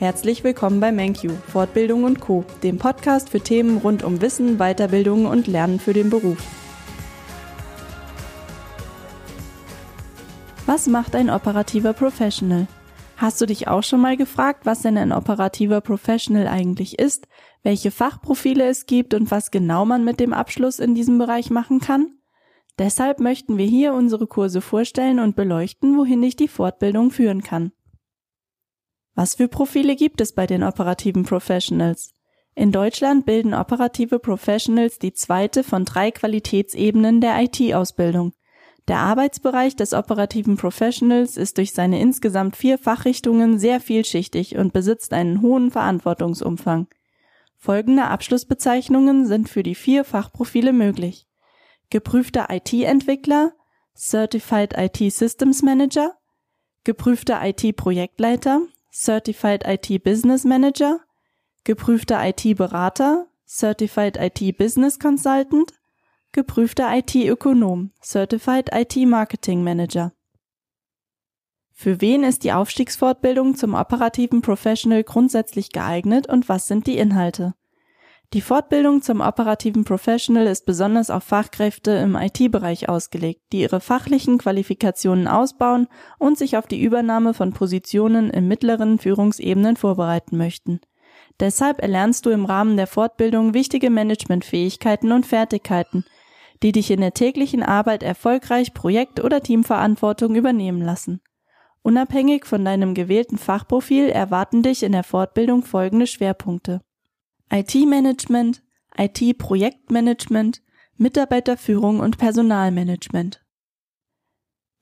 Herzlich willkommen bei MenQ, Fortbildung und Co., dem Podcast für Themen rund um Wissen, Weiterbildung und Lernen für den Beruf. Was macht ein operativer Professional? Hast du dich auch schon mal gefragt, was denn ein operativer Professional eigentlich ist, welche Fachprofile es gibt und was genau man mit dem Abschluss in diesem Bereich machen kann? Deshalb möchten wir hier unsere Kurse vorstellen und beleuchten, wohin dich die Fortbildung führen kann. Was für Profile gibt es bei den operativen Professionals? In Deutschland bilden operative Professionals die zweite von drei Qualitätsebenen der IT-Ausbildung. Der Arbeitsbereich des operativen Professionals ist durch seine insgesamt vier Fachrichtungen sehr vielschichtig und besitzt einen hohen Verantwortungsumfang. Folgende Abschlussbezeichnungen sind für die vier Fachprofile möglich. Geprüfter IT-Entwickler, Certified IT Systems Manager, geprüfter IT-Projektleiter, Certified IT Business Manager, geprüfter IT-Berater, Certified IT Business Consultant, geprüfter IT-Ökonom, Certified IT Marketing Manager. Für wen ist die Aufstiegsfortbildung zum operativen Professional grundsätzlich geeignet und was sind die Inhalte? Die Fortbildung zum operativen Professional ist besonders auf Fachkräfte im IT-Bereich ausgelegt, die ihre fachlichen Qualifikationen ausbauen und sich auf die Übernahme von Positionen in mittleren Führungsebenen vorbereiten möchten. Deshalb erlernst du im Rahmen der Fortbildung wichtige Managementfähigkeiten und Fertigkeiten, die dich in der täglichen Arbeit erfolgreich Projekt- oder Teamverantwortung übernehmen lassen. Unabhängig von deinem gewählten Fachprofil erwarten dich in der Fortbildung folgende Schwerpunkte. IT-Management, IT-Projektmanagement, Mitarbeiterführung und Personalmanagement.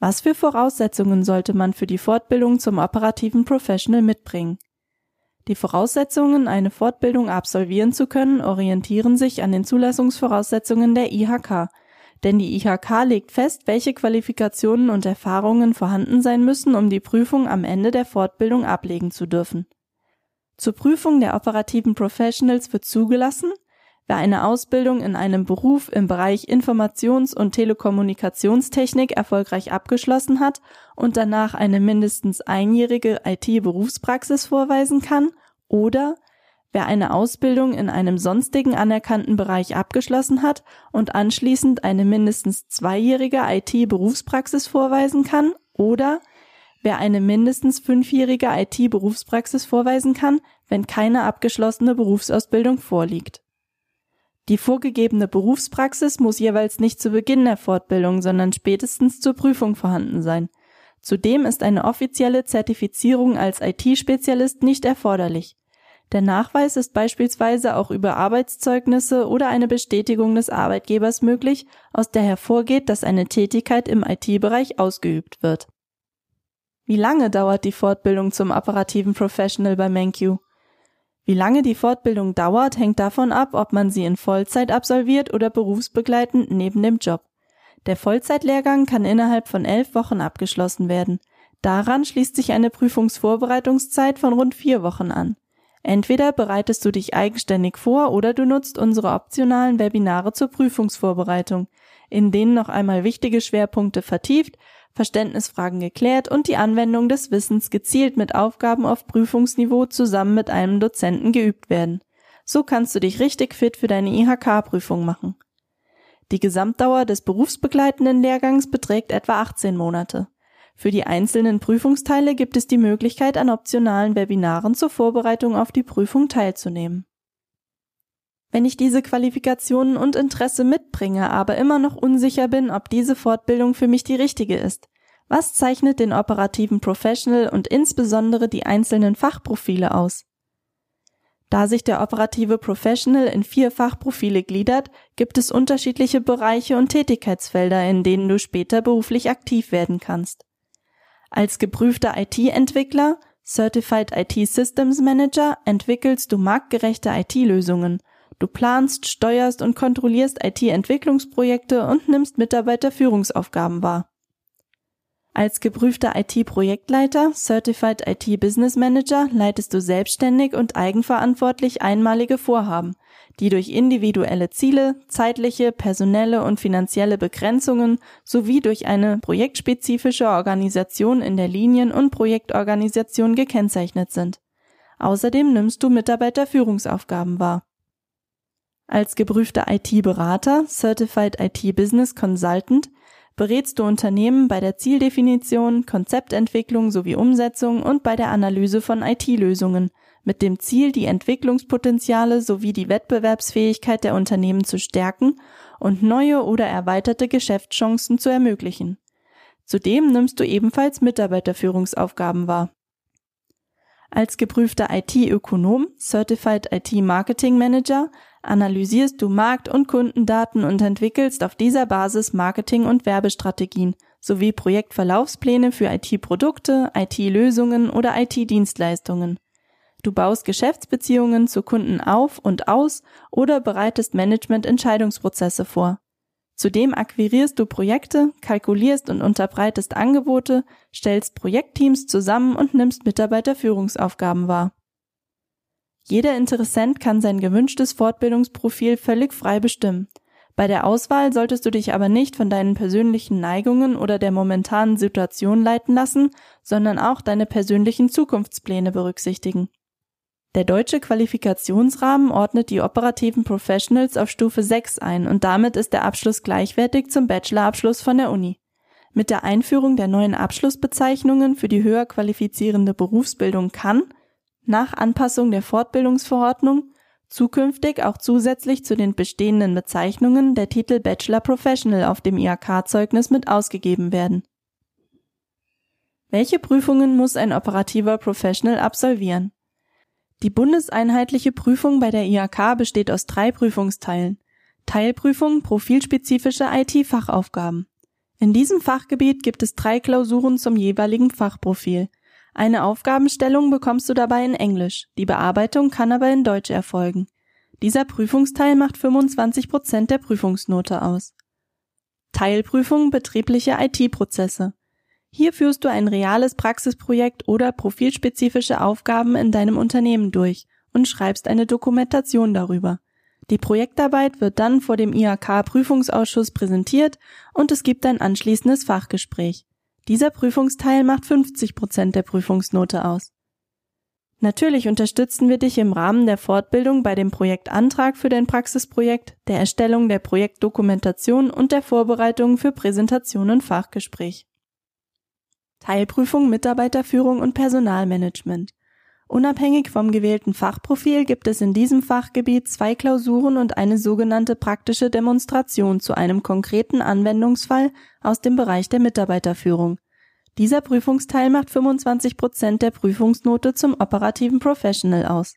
Was für Voraussetzungen sollte man für die Fortbildung zum operativen Professional mitbringen? Die Voraussetzungen, eine Fortbildung absolvieren zu können, orientieren sich an den Zulassungsvoraussetzungen der IHK, denn die IHK legt fest, welche Qualifikationen und Erfahrungen vorhanden sein müssen, um die Prüfung am Ende der Fortbildung ablegen zu dürfen. Zur Prüfung der operativen Professionals wird zugelassen, wer eine Ausbildung in einem Beruf im Bereich Informations- und Telekommunikationstechnik erfolgreich abgeschlossen hat und danach eine mindestens einjährige IT-Berufspraxis vorweisen kann oder wer eine Ausbildung in einem sonstigen anerkannten Bereich abgeschlossen hat und anschließend eine mindestens zweijährige IT-Berufspraxis vorweisen kann oder wer eine mindestens fünfjährige IT-Berufspraxis vorweisen kann, wenn keine abgeschlossene Berufsausbildung vorliegt. Die vorgegebene Berufspraxis muss jeweils nicht zu Beginn der Fortbildung, sondern spätestens zur Prüfung vorhanden sein. Zudem ist eine offizielle Zertifizierung als IT-Spezialist nicht erforderlich. Der Nachweis ist beispielsweise auch über Arbeitszeugnisse oder eine Bestätigung des Arbeitgebers möglich, aus der hervorgeht, dass eine Tätigkeit im IT-Bereich ausgeübt wird. Wie lange dauert die Fortbildung zum operativen Professional bei MenQ? Wie lange die Fortbildung dauert, hängt davon ab, ob man sie in Vollzeit absolviert oder berufsbegleitend neben dem Job. Der Vollzeitlehrgang kann innerhalb von elf Wochen abgeschlossen werden. Daran schließt sich eine Prüfungsvorbereitungszeit von rund vier Wochen an. Entweder bereitest du dich eigenständig vor oder du nutzt unsere optionalen Webinare zur Prüfungsvorbereitung, in denen noch einmal wichtige Schwerpunkte vertieft, Verständnisfragen geklärt und die Anwendung des Wissens gezielt mit Aufgaben auf Prüfungsniveau zusammen mit einem Dozenten geübt werden. So kannst du dich richtig fit für deine IHK-Prüfung machen. Die Gesamtdauer des berufsbegleitenden Lehrgangs beträgt etwa 18 Monate. Für die einzelnen Prüfungsteile gibt es die Möglichkeit, an optionalen Webinaren zur Vorbereitung auf die Prüfung teilzunehmen. Wenn ich diese Qualifikationen und Interesse mitbringe, aber immer noch unsicher bin, ob diese Fortbildung für mich die richtige ist, was zeichnet den operativen Professional und insbesondere die einzelnen Fachprofile aus? Da sich der operative Professional in vier Fachprofile gliedert, gibt es unterschiedliche Bereiche und Tätigkeitsfelder, in denen du später beruflich aktiv werden kannst. Als geprüfter IT-Entwickler, Certified IT Systems Manager, entwickelst du marktgerechte IT-Lösungen Du planst, steuerst und kontrollierst IT-Entwicklungsprojekte und nimmst Mitarbeiterführungsaufgaben wahr. Als geprüfter IT-Projektleiter, Certified IT Business Manager, leitest du selbstständig und eigenverantwortlich einmalige Vorhaben, die durch individuelle Ziele, zeitliche, personelle und finanzielle Begrenzungen sowie durch eine projektspezifische Organisation in der Linien- und Projektorganisation gekennzeichnet sind. Außerdem nimmst du Mitarbeiterführungsaufgaben wahr. Als geprüfter IT-Berater, Certified IT Business Consultant, berätst du Unternehmen bei der Zieldefinition, Konzeptentwicklung sowie Umsetzung und bei der Analyse von IT-Lösungen mit dem Ziel, die Entwicklungspotenziale sowie die Wettbewerbsfähigkeit der Unternehmen zu stärken und neue oder erweiterte Geschäftschancen zu ermöglichen. Zudem nimmst du ebenfalls Mitarbeiterführungsaufgaben wahr. Als geprüfter IT-Ökonom, Certified IT Marketing Manager, analysierst du Markt- und Kundendaten und entwickelst auf dieser Basis Marketing- und Werbestrategien sowie Projektverlaufspläne für IT-Produkte, IT-Lösungen oder IT-Dienstleistungen. Du baust Geschäftsbeziehungen zu Kunden auf und aus oder bereitest Management-Entscheidungsprozesse vor. Zudem akquirierst du Projekte, kalkulierst und unterbreitest Angebote, stellst Projektteams zusammen und nimmst Mitarbeiterführungsaufgaben wahr. Jeder Interessent kann sein gewünschtes Fortbildungsprofil völlig frei bestimmen. Bei der Auswahl solltest du dich aber nicht von deinen persönlichen Neigungen oder der momentanen Situation leiten lassen, sondern auch deine persönlichen Zukunftspläne berücksichtigen. Der deutsche Qualifikationsrahmen ordnet die operativen Professionals auf Stufe 6 ein und damit ist der Abschluss gleichwertig zum Bachelorabschluss von der Uni. Mit der Einführung der neuen Abschlussbezeichnungen für die höher qualifizierende Berufsbildung kann, nach Anpassung der Fortbildungsverordnung, zukünftig auch zusätzlich zu den bestehenden Bezeichnungen der Titel Bachelor Professional auf dem IHK-Zeugnis mit ausgegeben werden. Welche Prüfungen muss ein operativer Professional absolvieren? Die bundeseinheitliche Prüfung bei der IHK besteht aus drei Prüfungsteilen. Teilprüfung profilspezifische IT-Fachaufgaben. In diesem Fachgebiet gibt es drei Klausuren zum jeweiligen Fachprofil. Eine Aufgabenstellung bekommst du dabei in Englisch, die Bearbeitung kann aber in Deutsch erfolgen. Dieser Prüfungsteil macht 25 Prozent der Prüfungsnote aus. Teilprüfung betriebliche IT-Prozesse. Hier führst du ein reales Praxisprojekt oder profilspezifische Aufgaben in deinem Unternehmen durch und schreibst eine Dokumentation darüber. Die Projektarbeit wird dann vor dem IHK-Prüfungsausschuss präsentiert und es gibt ein anschließendes Fachgespräch. Dieser Prüfungsteil macht 50 Prozent der Prüfungsnote aus. Natürlich unterstützen wir dich im Rahmen der Fortbildung bei dem Projektantrag für dein Praxisprojekt, der Erstellung der Projektdokumentation und der Vorbereitung für Präsentation und Fachgespräch. Teilprüfung Mitarbeiterführung und Personalmanagement. Unabhängig vom gewählten Fachprofil gibt es in diesem Fachgebiet zwei Klausuren und eine sogenannte praktische Demonstration zu einem konkreten Anwendungsfall aus dem Bereich der Mitarbeiterführung. Dieser Prüfungsteil macht 25 Prozent der Prüfungsnote zum operativen Professional aus.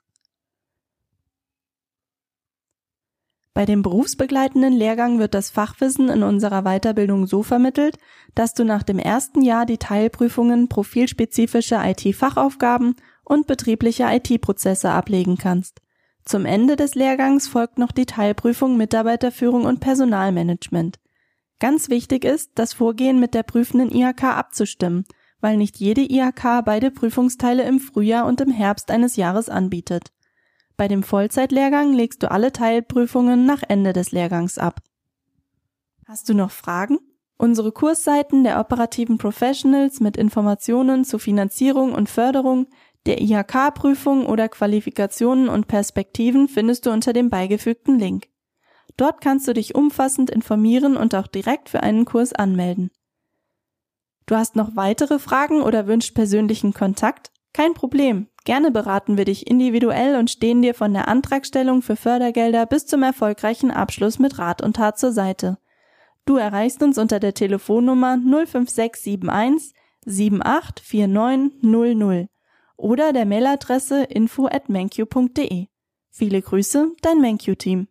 Bei dem berufsbegleitenden Lehrgang wird das Fachwissen in unserer Weiterbildung so vermittelt, dass du nach dem ersten Jahr die Teilprüfungen profilspezifische IT-Fachaufgaben und betriebliche IT-Prozesse ablegen kannst. Zum Ende des Lehrgangs folgt noch die Teilprüfung Mitarbeiterführung und Personalmanagement. Ganz wichtig ist, das Vorgehen mit der prüfenden IHK abzustimmen, weil nicht jede IHK beide Prüfungsteile im Frühjahr und im Herbst eines Jahres anbietet. Bei dem Vollzeitlehrgang legst du alle Teilprüfungen nach Ende des Lehrgangs ab. Hast du noch Fragen? Unsere Kursseiten der operativen Professionals mit Informationen zu Finanzierung und Förderung, der IHK-Prüfung oder Qualifikationen und Perspektiven findest du unter dem beigefügten Link. Dort kannst du dich umfassend informieren und auch direkt für einen Kurs anmelden. Du hast noch weitere Fragen oder wünschst persönlichen Kontakt? Kein Problem. Gerne beraten wir dich individuell und stehen dir von der Antragstellung für Fördergelder bis zum erfolgreichen Abschluss mit Rat und Tat zur Seite. Du erreichst uns unter der Telefonnummer 05671 784900 oder der Mailadresse info at Viele Grüße, dein MenQ-Team.